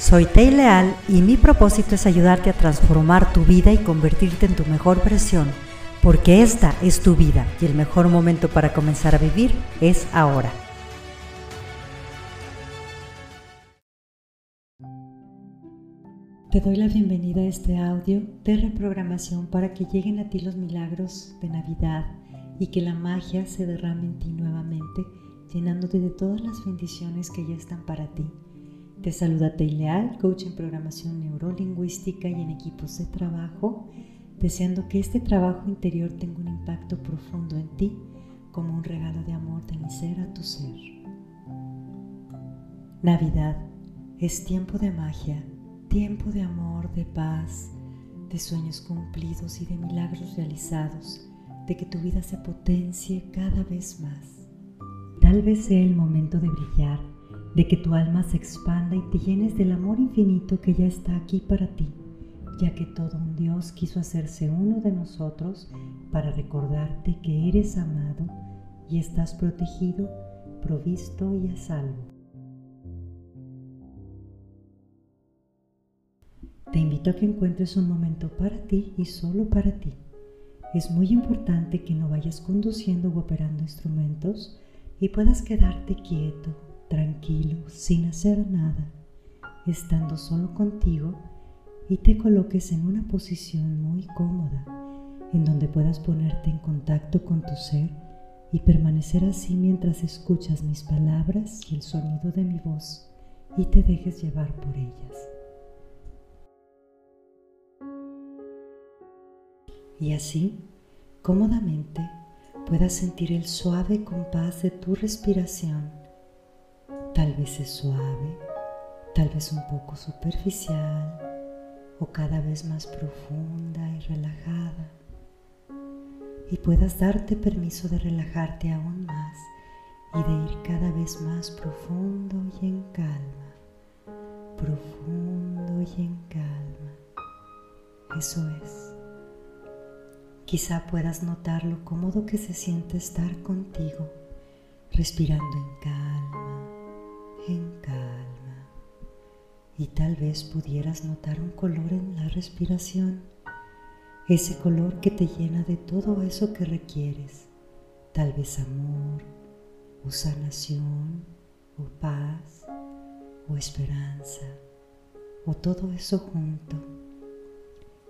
Soy Tei Leal y mi propósito es ayudarte a transformar tu vida y convertirte en tu mejor versión, porque esta es tu vida y el mejor momento para comenzar a vivir es ahora. Te doy la bienvenida a este audio de reprogramación para que lleguen a ti los milagros de Navidad y que la magia se derrame en ti nuevamente, llenándote de todas las bendiciones que ya están para ti. Te saluda Teileal, coach en programación neurolingüística y en equipos de trabajo, deseando que este trabajo interior tenga un impacto profundo en ti como un regalo de amor de mi ser a tu ser. Navidad es tiempo de magia tiempo de amor, de paz, de sueños cumplidos y de milagros realizados, de que tu vida se potencie cada vez más. Tal vez sea el momento de brillar, de que tu alma se expanda y te llenes del amor infinito que ya está aquí para ti, ya que todo un Dios quiso hacerse uno de nosotros para recordarte que eres amado y estás protegido, provisto y a salvo. Te invito a que encuentres un momento para ti y solo para ti. Es muy importante que no vayas conduciendo o operando instrumentos y puedas quedarte quieto, tranquilo, sin hacer nada, estando solo contigo y te coloques en una posición muy cómoda, en donde puedas ponerte en contacto con tu ser y permanecer así mientras escuchas mis palabras y el sonido de mi voz y te dejes llevar por ellas. y así, cómodamente, puedas sentir el suave compás de tu respiración. Tal vez es suave, tal vez un poco superficial o cada vez más profunda y relajada. Y puedas darte permiso de relajarte aún más y de ir cada vez más profundo y en calma, profundo y en calma. Eso es. Quizá puedas notar lo cómodo que se siente estar contigo, respirando en calma, en calma. Y tal vez pudieras notar un color en la respiración, ese color que te llena de todo eso que requieres, tal vez amor, o sanación, o paz, o esperanza, o todo eso junto.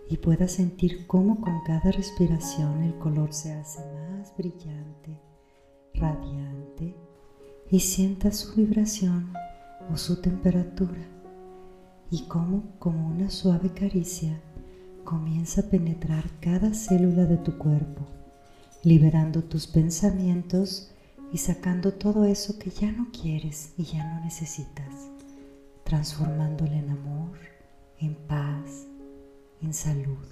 Y puedas sentir cómo con cada respiración el color se hace más brillante, radiante y sientas su vibración o su temperatura y cómo como una suave caricia comienza a penetrar cada célula de tu cuerpo, liberando tus pensamientos y sacando todo eso que ya no quieres y ya no necesitas, transformándolo en amor, en paz, en salud,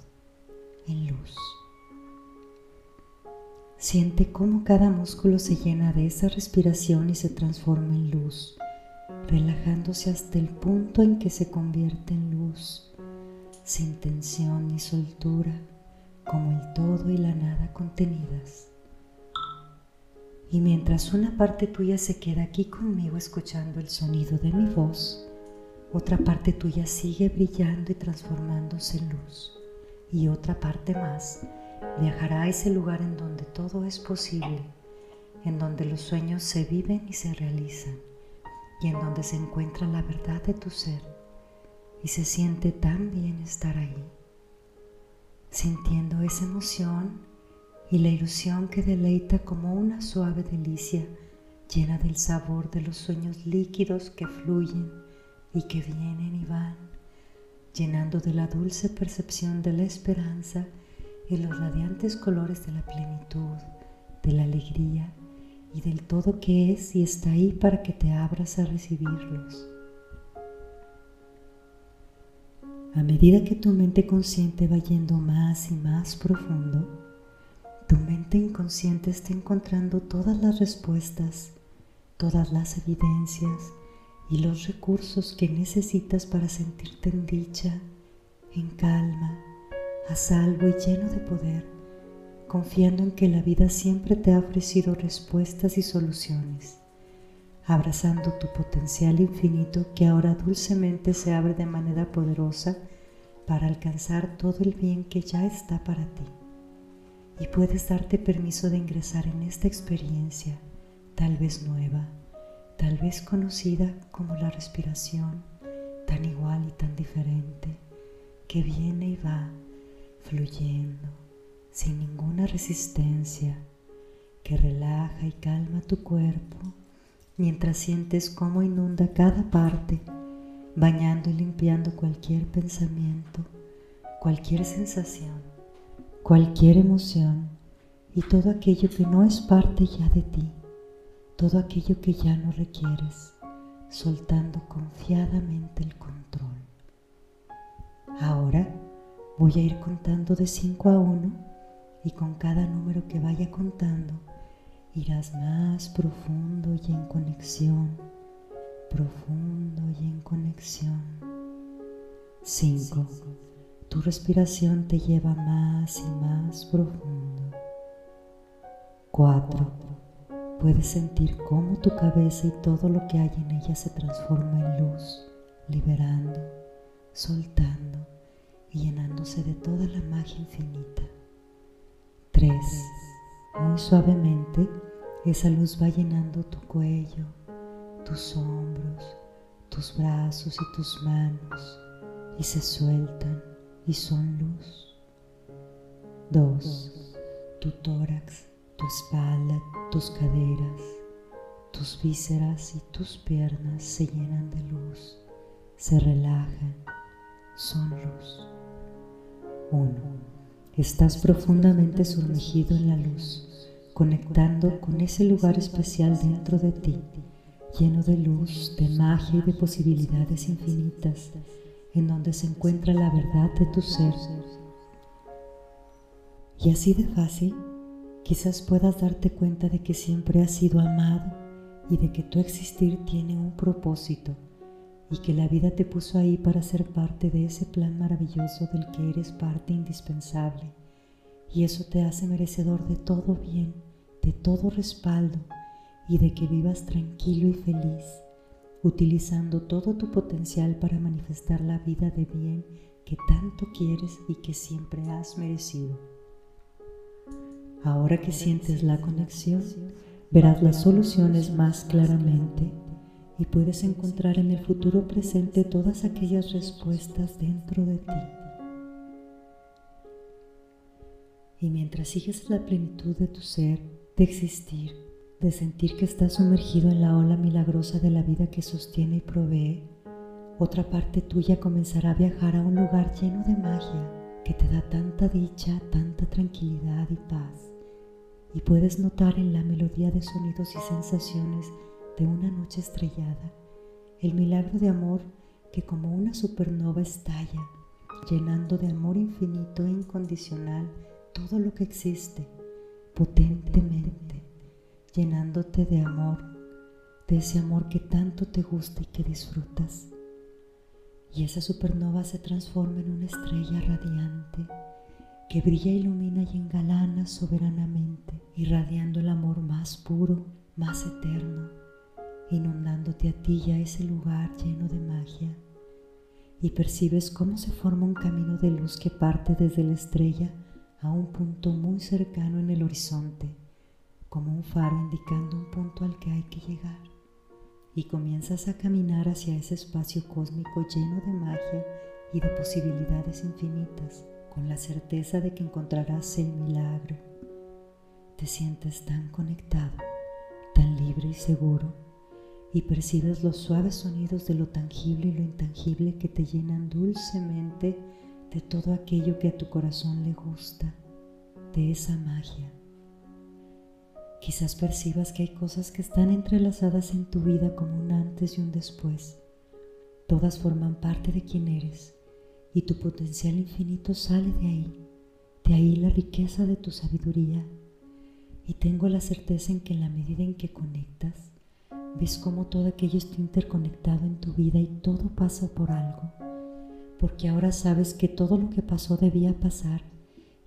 en luz. Siente cómo cada músculo se llena de esa respiración y se transforma en luz, relajándose hasta el punto en que se convierte en luz, sin tensión ni soltura, como el todo y la nada contenidas. Y mientras una parte tuya se queda aquí conmigo escuchando el sonido de mi voz, otra parte tuya sigue brillando y transformándose en luz. Y otra parte más viajará a ese lugar en donde todo es posible, en donde los sueños se viven y se realizan, y en donde se encuentra la verdad de tu ser. Y se siente tan bien estar ahí, sintiendo esa emoción y la ilusión que deleita como una suave delicia llena del sabor de los sueños líquidos que fluyen y que vienen y van, llenando de la dulce percepción de la esperanza y los radiantes colores de la plenitud, de la alegría y del todo que es y está ahí para que te abras a recibirlos. A medida que tu mente consciente va yendo más y más profundo, tu mente inconsciente está encontrando todas las respuestas, todas las evidencias, y los recursos que necesitas para sentirte en dicha, en calma, a salvo y lleno de poder, confiando en que la vida siempre te ha ofrecido respuestas y soluciones, abrazando tu potencial infinito que ahora dulcemente se abre de manera poderosa para alcanzar todo el bien que ya está para ti. Y puedes darte permiso de ingresar en esta experiencia, tal vez nueva, tal vez conocida como la respiración, tan igual y tan diferente, que viene y va, fluyendo, sin ninguna resistencia, que relaja y calma tu cuerpo mientras sientes cómo inunda cada parte, bañando y limpiando cualquier pensamiento, cualquier sensación, cualquier emoción y todo aquello que no es parte ya de ti, todo aquello que ya no requieres, soltando confiadamente el control. Ahora voy a ir contando de 5 a 1 y con cada número que vaya contando, irás más profundo y en conexión, profundo y en conexión. 5. Tu respiración te lleva más y más profundo. 4. Puedes sentir cómo tu cabeza y todo lo que hay en ella se transforma en luz, liberando, soltando y llenándose de toda la magia infinita. 3 muy suavemente, esa luz va llenando tu cuello, tus hombros, tus brazos y tus manos y se sueltan y son luz. Dos, tu tórax, tu espalda, tus caderas, tus vísceras y tus piernas se llenan de luz, se relajan, son luz. Uno. Estás profundamente sumergido en la luz, conectando con ese lugar especial dentro de ti, lleno de luz, de magia y de posibilidades infinitas, en donde se encuentra la verdad de tu ser. Y así de fácil, quizás puedas darte cuenta de que siempre has sido amado y de que tu existir tiene un propósito y que la vida te puso ahí para ser parte de ese plan maravilloso del que eres parte indispensable. Y eso te hace merecedor de todo bien, de todo respaldo y de que vivas tranquilo y feliz, utilizando todo tu potencial para manifestar la vida de bien que tanto quieres y que siempre has merecido. Ahora que sientes la conexión, verás las soluciones más claramente y puedes encontrar en el futuro presente todas aquellas respuestas dentro de ti. Y mientras sigues la plenitud de tu ser, de existir, de sentir que estás sumergido en la ola milagrosa de la vida que sostiene y provee, otra parte tuya comenzará a viajar a un lugar lleno de magia que te da tanta dicha, tanta tranquilidad y paz. Y puedes notar en la melodía de sonidos y sensaciones de una noche estrellada, el milagro de amor que como una supernova estalla, llenando de amor infinito e incondicional todo lo que existe, potentemente, llenándote de amor, de ese amor que tanto te gusta y que disfrutas. Y esa supernova se transforma en una estrella radiante que brilla, ilumina y engalana soberanamente, irradiando el amor más puro, más eterno inundándote a ti y a ese lugar lleno de magia, y percibes cómo se forma un camino de luz que parte desde la estrella a un punto muy cercano en el horizonte, como un faro indicando un punto al que hay que llegar, y comienzas a caminar hacia ese espacio cósmico lleno de magia y de posibilidades infinitas, con la certeza de que encontrarás el milagro. Te sientes tan conectado, tan libre y seguro y percibes los suaves sonidos de lo tangible y lo intangible que te llenan dulcemente de todo aquello que a tu corazón le gusta, de esa magia. Quizás percibas que hay cosas que están entrelazadas en tu vida como un antes y un después. Todas forman parte de quien eres y tu potencial infinito sale de ahí, de ahí la riqueza de tu sabiduría. Y tengo la certeza en que en la medida en que conectas, ves cómo todo aquello está interconectado en tu vida y todo pasa por algo, porque ahora sabes que todo lo que pasó debía pasar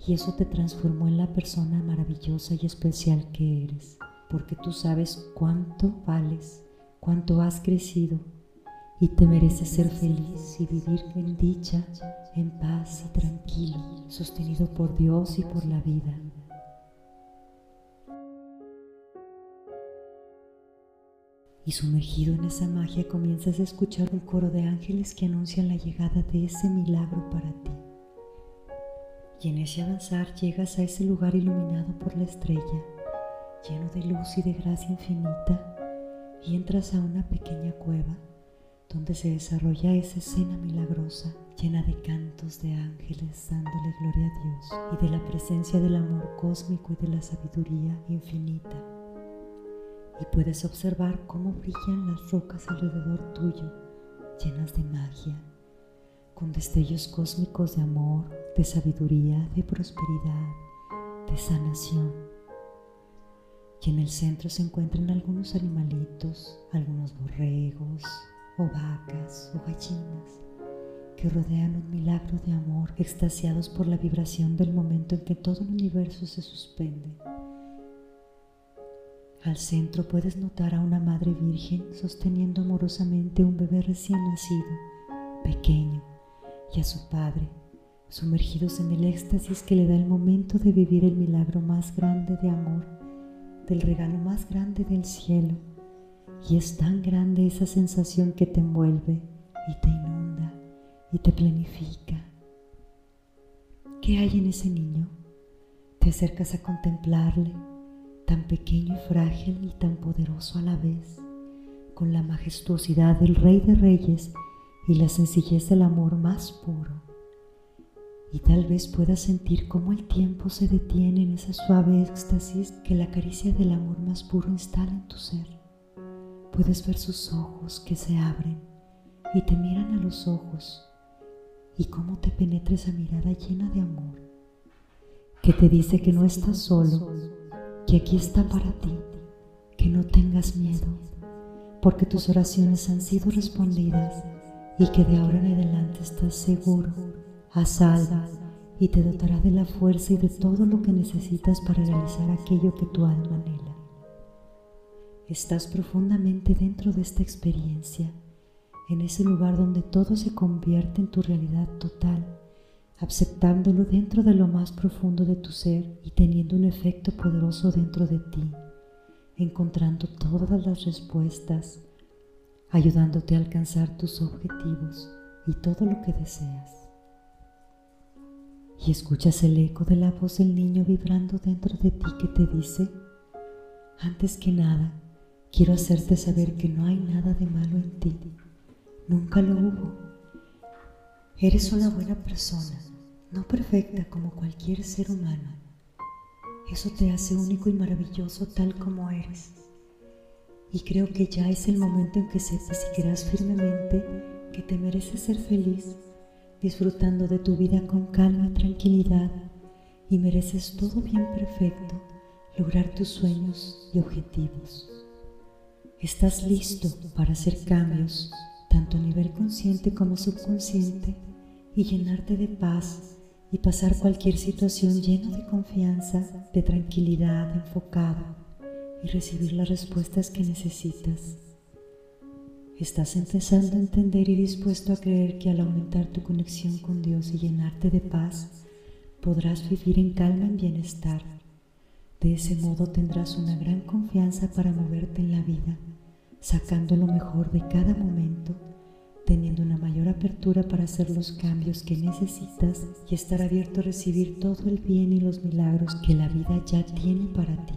y eso te transformó en la persona maravillosa y especial que eres, porque tú sabes cuánto vales, cuánto has crecido y te mereces ser feliz y vivir en dicha, en paz y tranquilo, sostenido por Dios y por la vida. Y sumergido en esa magia comienzas a escuchar un coro de ángeles que anuncian la llegada de ese milagro para ti. Y en ese avanzar llegas a ese lugar iluminado por la estrella, lleno de luz y de gracia infinita, y entras a una pequeña cueva donde se desarrolla esa escena milagrosa llena de cantos de ángeles dándole gloria a Dios y de la presencia del amor cósmico y de la sabiduría infinita. Y puedes observar cómo brillan las rocas alrededor tuyo, llenas de magia, con destellos cósmicos de amor, de sabiduría, de prosperidad, de sanación. Y en el centro se encuentran algunos animalitos, algunos borregos, o vacas o gallinas que rodean un milagro de amor extasiados por la vibración del momento en que todo el universo se suspende. Al centro puedes notar a una madre virgen sosteniendo amorosamente un bebé recién nacido, pequeño, y a su padre, sumergidos en el éxtasis que le da el momento de vivir el milagro más grande de amor, del regalo más grande del cielo y es tan grande esa sensación que te envuelve y te inunda y te planifica. ¿Qué hay en ese niño? Te acercas a contemplarle, tan pequeño y frágil y tan poderoso a la vez, con la majestuosidad del Rey de Reyes y la sencillez del amor más puro. Y tal vez puedas sentir cómo el tiempo se detiene en esa suave éxtasis que la caricia del amor más puro instala en tu ser. Puedes ver sus ojos que se abren y te miran a los ojos y cómo te penetra esa mirada llena de amor que te dice que no estás solo, que aquí está para ti, que no tengas miedo, porque tus oraciones han sido respondidas y que de ahora en adelante estás seguro, a salvo y te dotará de la fuerza y de todo lo que necesitas para realizar aquello que tu alma anhela. Estás profundamente dentro de esta experiencia, en ese lugar donde todo se convierte en tu realidad total, aceptándolo dentro de lo más profundo de tu ser y teniendo un efecto poderoso dentro de ti, encontrando todas las respuestas, ayudándote a alcanzar tus objetivos y todo lo que deseas. Y escuchas el eco de la voz del niño vibrando dentro de ti que te dice, antes que nada, Quiero hacerte saber que no hay nada de malo en ti. Nunca lo hubo. Eres una buena persona, no perfecta como cualquier ser humano. Eso te hace único y maravilloso tal como eres. Y creo que ya es el momento en que sepas y creas firmemente que te mereces ser feliz, disfrutando de tu vida con calma y tranquilidad, y mereces todo bien perfecto, lograr tus sueños y objetivos. Estás listo para hacer cambios, tanto a nivel consciente como subconsciente, y llenarte de paz y pasar cualquier situación lleno de confianza, de tranquilidad, enfocado y recibir las respuestas que necesitas. Estás empezando a entender y dispuesto a creer que al aumentar tu conexión con Dios y llenarte de paz, podrás vivir en calma y bienestar. De ese modo tendrás una gran confianza para moverte en la vida sacando lo mejor de cada momento, teniendo una mayor apertura para hacer los cambios que necesitas y estar abierto a recibir todo el bien y los milagros que la vida ya tiene para ti.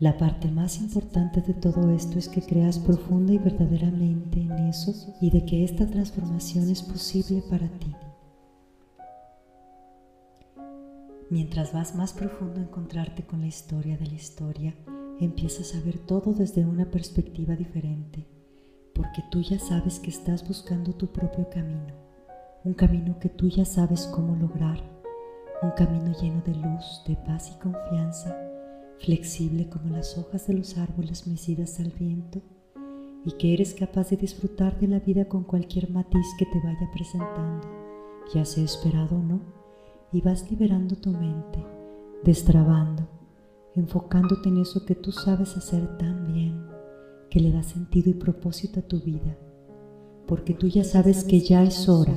La parte más importante de todo esto es que creas profunda y verdaderamente en eso y de que esta transformación es posible para ti. Mientras vas más profundo a encontrarte con la historia de la historia, empiezas a ver todo desde una perspectiva diferente, porque tú ya sabes que estás buscando tu propio camino, un camino que tú ya sabes cómo lograr, un camino lleno de luz, de paz y confianza, flexible como las hojas de los árboles mecidas al viento, y que eres capaz de disfrutar de la vida con cualquier matiz que te vaya presentando, ya sea esperado o no, y vas liberando tu mente, destrabando, enfocándote en eso que tú sabes hacer tan bien, que le da sentido y propósito a tu vida, porque tú ya sabes que ya es hora,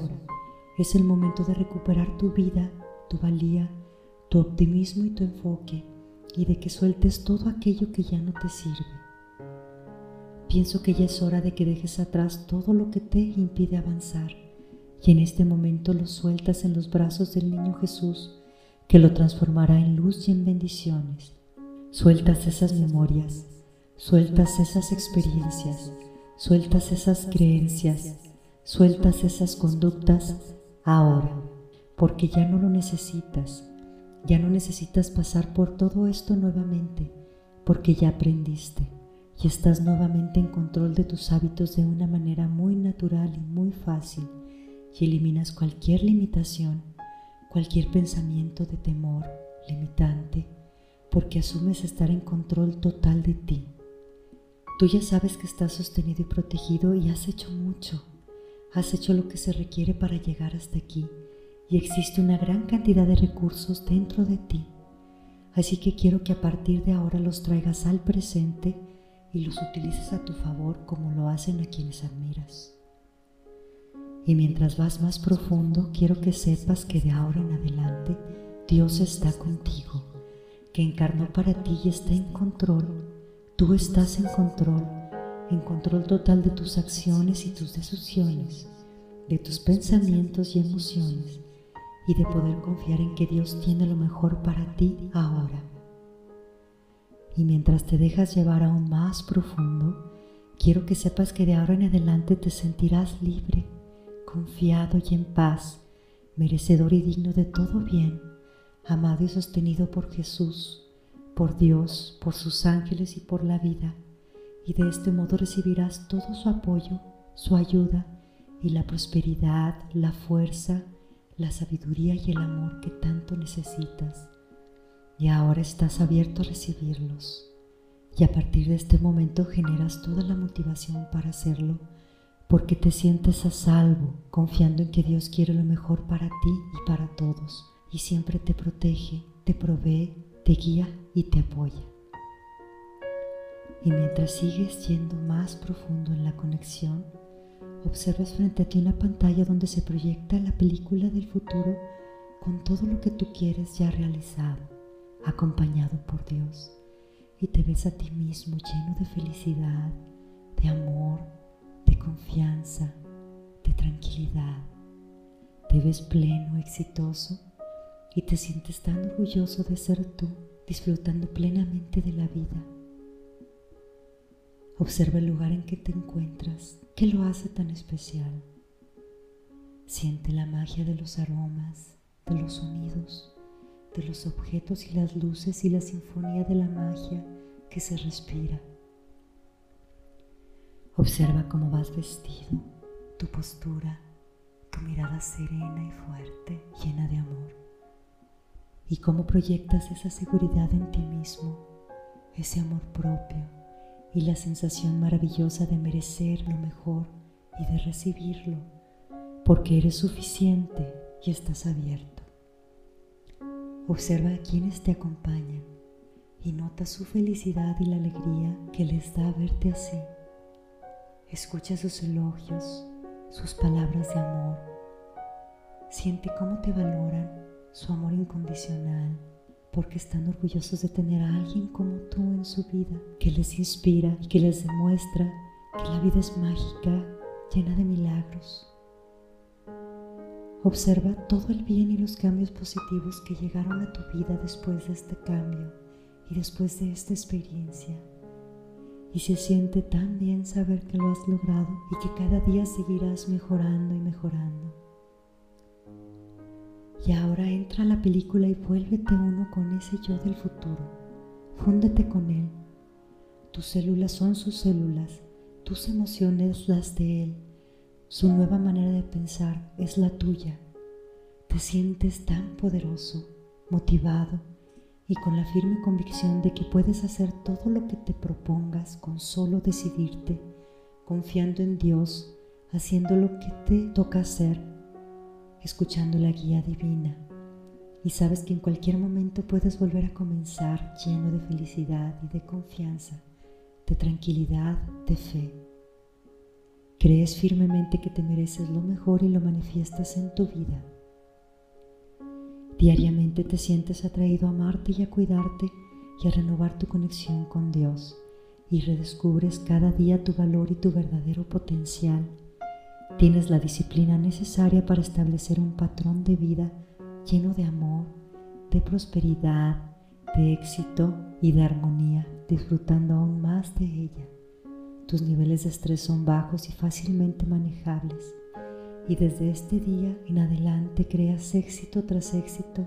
es el momento de recuperar tu vida, tu valía, tu optimismo y tu enfoque, y de que sueltes todo aquello que ya no te sirve. Pienso que ya es hora de que dejes atrás todo lo que te impide avanzar, y en este momento lo sueltas en los brazos del niño Jesús, que lo transformará en luz y en bendiciones. Sueltas esas memorias, Sueltas esas experiencias, sueltas esas creencias, sueltas esas conductas ahora, porque ya no lo necesitas, ya no necesitas pasar por todo esto nuevamente, porque ya aprendiste y estás nuevamente en control de tus hábitos de una manera muy natural y muy fácil y eliminas cualquier limitación, cualquier pensamiento de temor limitante, porque asumes estar en control total de ti. Tú ya sabes que estás sostenido y protegido y has hecho mucho. Has hecho lo que se requiere para llegar hasta aquí y existe una gran cantidad de recursos dentro de ti. Así que quiero que a partir de ahora los traigas al presente y los utilices a tu favor como lo hacen a quienes admiras. Y mientras vas más profundo, quiero que sepas que de ahora en adelante Dios está contigo, que encarnó para ti y está en control Tú estás en control, en control total de tus acciones y tus decisiones, de tus pensamientos y emociones, y de poder confiar en que Dios tiene lo mejor para ti ahora. Y mientras te dejas llevar aún más profundo, quiero que sepas que de ahora en adelante te sentirás libre, confiado y en paz, merecedor y digno de todo bien, amado y sostenido por Jesús por Dios, por sus ángeles y por la vida, y de este modo recibirás todo su apoyo, su ayuda y la prosperidad, la fuerza, la sabiduría y el amor que tanto necesitas. Y ahora estás abierto a recibirlos. Y a partir de este momento generas toda la motivación para hacerlo, porque te sientes a salvo, confiando en que Dios quiere lo mejor para ti y para todos, y siempre te protege, te provee te guía y te apoya. Y mientras sigues yendo más profundo en la conexión, observas frente a ti una pantalla donde se proyecta la película del futuro con todo lo que tú quieres ya realizado, acompañado por Dios. Y te ves a ti mismo lleno de felicidad, de amor, de confianza, de tranquilidad. Te ves pleno, exitoso y te sientes tan orgulloso de ser tú, disfrutando plenamente de la vida. Observa el lugar en que te encuentras, ¿qué lo hace tan especial? Siente la magia de los aromas, de los sonidos, de los objetos y las luces y la sinfonía de la magia que se respira. Observa cómo vas vestido, tu postura, tu mirada serena y fuerte, llena de amor y cómo proyectas esa seguridad en ti mismo, ese amor propio y la sensación maravillosa de merecer lo mejor y de recibirlo, porque eres suficiente y estás abierto. Observa a quienes te acompañan y nota su felicidad y la alegría que les da verte así. Escucha sus elogios, sus palabras de amor. Siente cómo te valoran su amor incondicional, porque están orgullosos de tener a alguien como tú en su vida, que les inspira y que les demuestra que la vida es mágica, llena de milagros. Observa todo el bien y los cambios positivos que llegaron a tu vida después de este cambio y después de esta experiencia. Y se siente tan bien saber que lo has logrado y que cada día seguirás mejorando y mejorando. Y ahora entra a la película y vuélvete uno con ese yo del futuro. Fúndete con él. Tus células son sus células, tus emociones las de él. Su nueva manera de pensar es la tuya. Te sientes tan poderoso, motivado y con la firme convicción de que puedes hacer todo lo que te propongas con solo decidirte, confiando en Dios, haciendo lo que te toca hacer escuchando la guía divina y sabes que en cualquier momento puedes volver a comenzar lleno de felicidad y de confianza, de tranquilidad, de fe. Crees firmemente que te mereces lo mejor y lo manifiestas en tu vida. Diariamente te sientes atraído a amarte y a cuidarte y a renovar tu conexión con Dios y redescubres cada día tu valor y tu verdadero potencial. Tienes la disciplina necesaria para establecer un patrón de vida lleno de amor, de prosperidad, de éxito y de armonía, disfrutando aún más de ella. Tus niveles de estrés son bajos y fácilmente manejables. Y desde este día en adelante creas éxito tras éxito,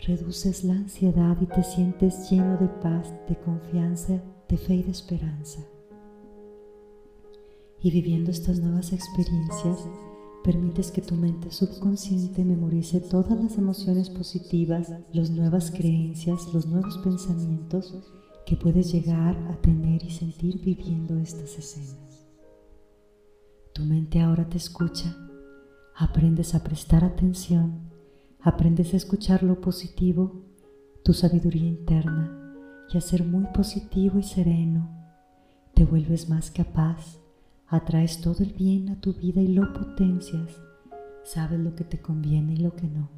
reduces la ansiedad y te sientes lleno de paz, de confianza de fe y de esperanza. Y viviendo estas nuevas experiencias, permites que tu mente subconsciente memorice todas las emociones positivas, las nuevas creencias, los nuevos pensamientos que puedes llegar a tener y sentir viviendo estas escenas. Tu mente ahora te escucha, aprendes a prestar atención, aprendes a escuchar lo positivo, tu sabiduría interna y a ser muy positivo y sereno. Te vuelves más capaz, atraes todo el bien a tu vida y lo potencias. Sabes lo que te conviene y lo que no.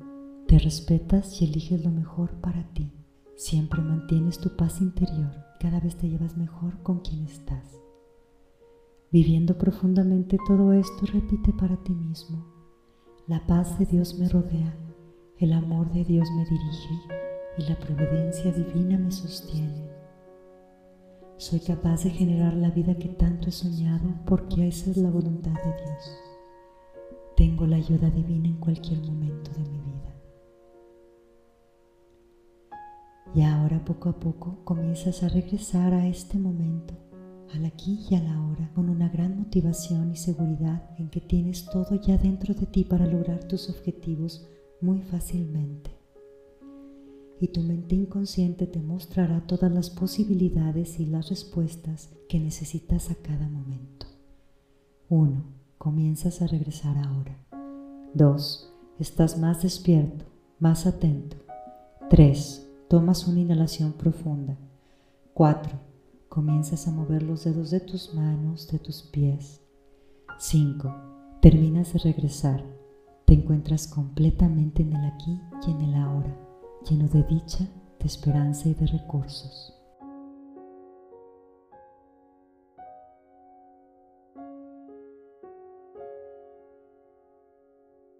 Te respetas y eliges lo mejor para ti. Siempre mantienes tu paz interior. Cada vez te llevas mejor con quien estás. Viviendo profundamente todo esto, repite para ti mismo. La paz de Dios me rodea, el amor de Dios me dirige y la providencia divina me sostiene. Soy capaz de generar la vida que tanto he soñado porque esa es la voluntad de Dios. Tengo la ayuda divina en cualquier momento de mi vida. Y ahora poco a poco comienzas a regresar a este momento, al aquí y a la hora, con una gran motivación y seguridad en que tienes todo ya dentro de ti para lograr tus objetivos muy fácilmente y tu mente inconsciente te mostrará todas las posibilidades y las respuestas que necesitas a cada momento. 1. Comienzas a regresar ahora. 2. Estás más despierto, más atento. 3. Tomas una inhalación profunda. 4. Comienzas a mover los dedos de tus manos, de tus pies. 5. Terminas de regresar. Te encuentras completamente en el aquí y en el ahora lleno de dicha, de esperanza y de recursos.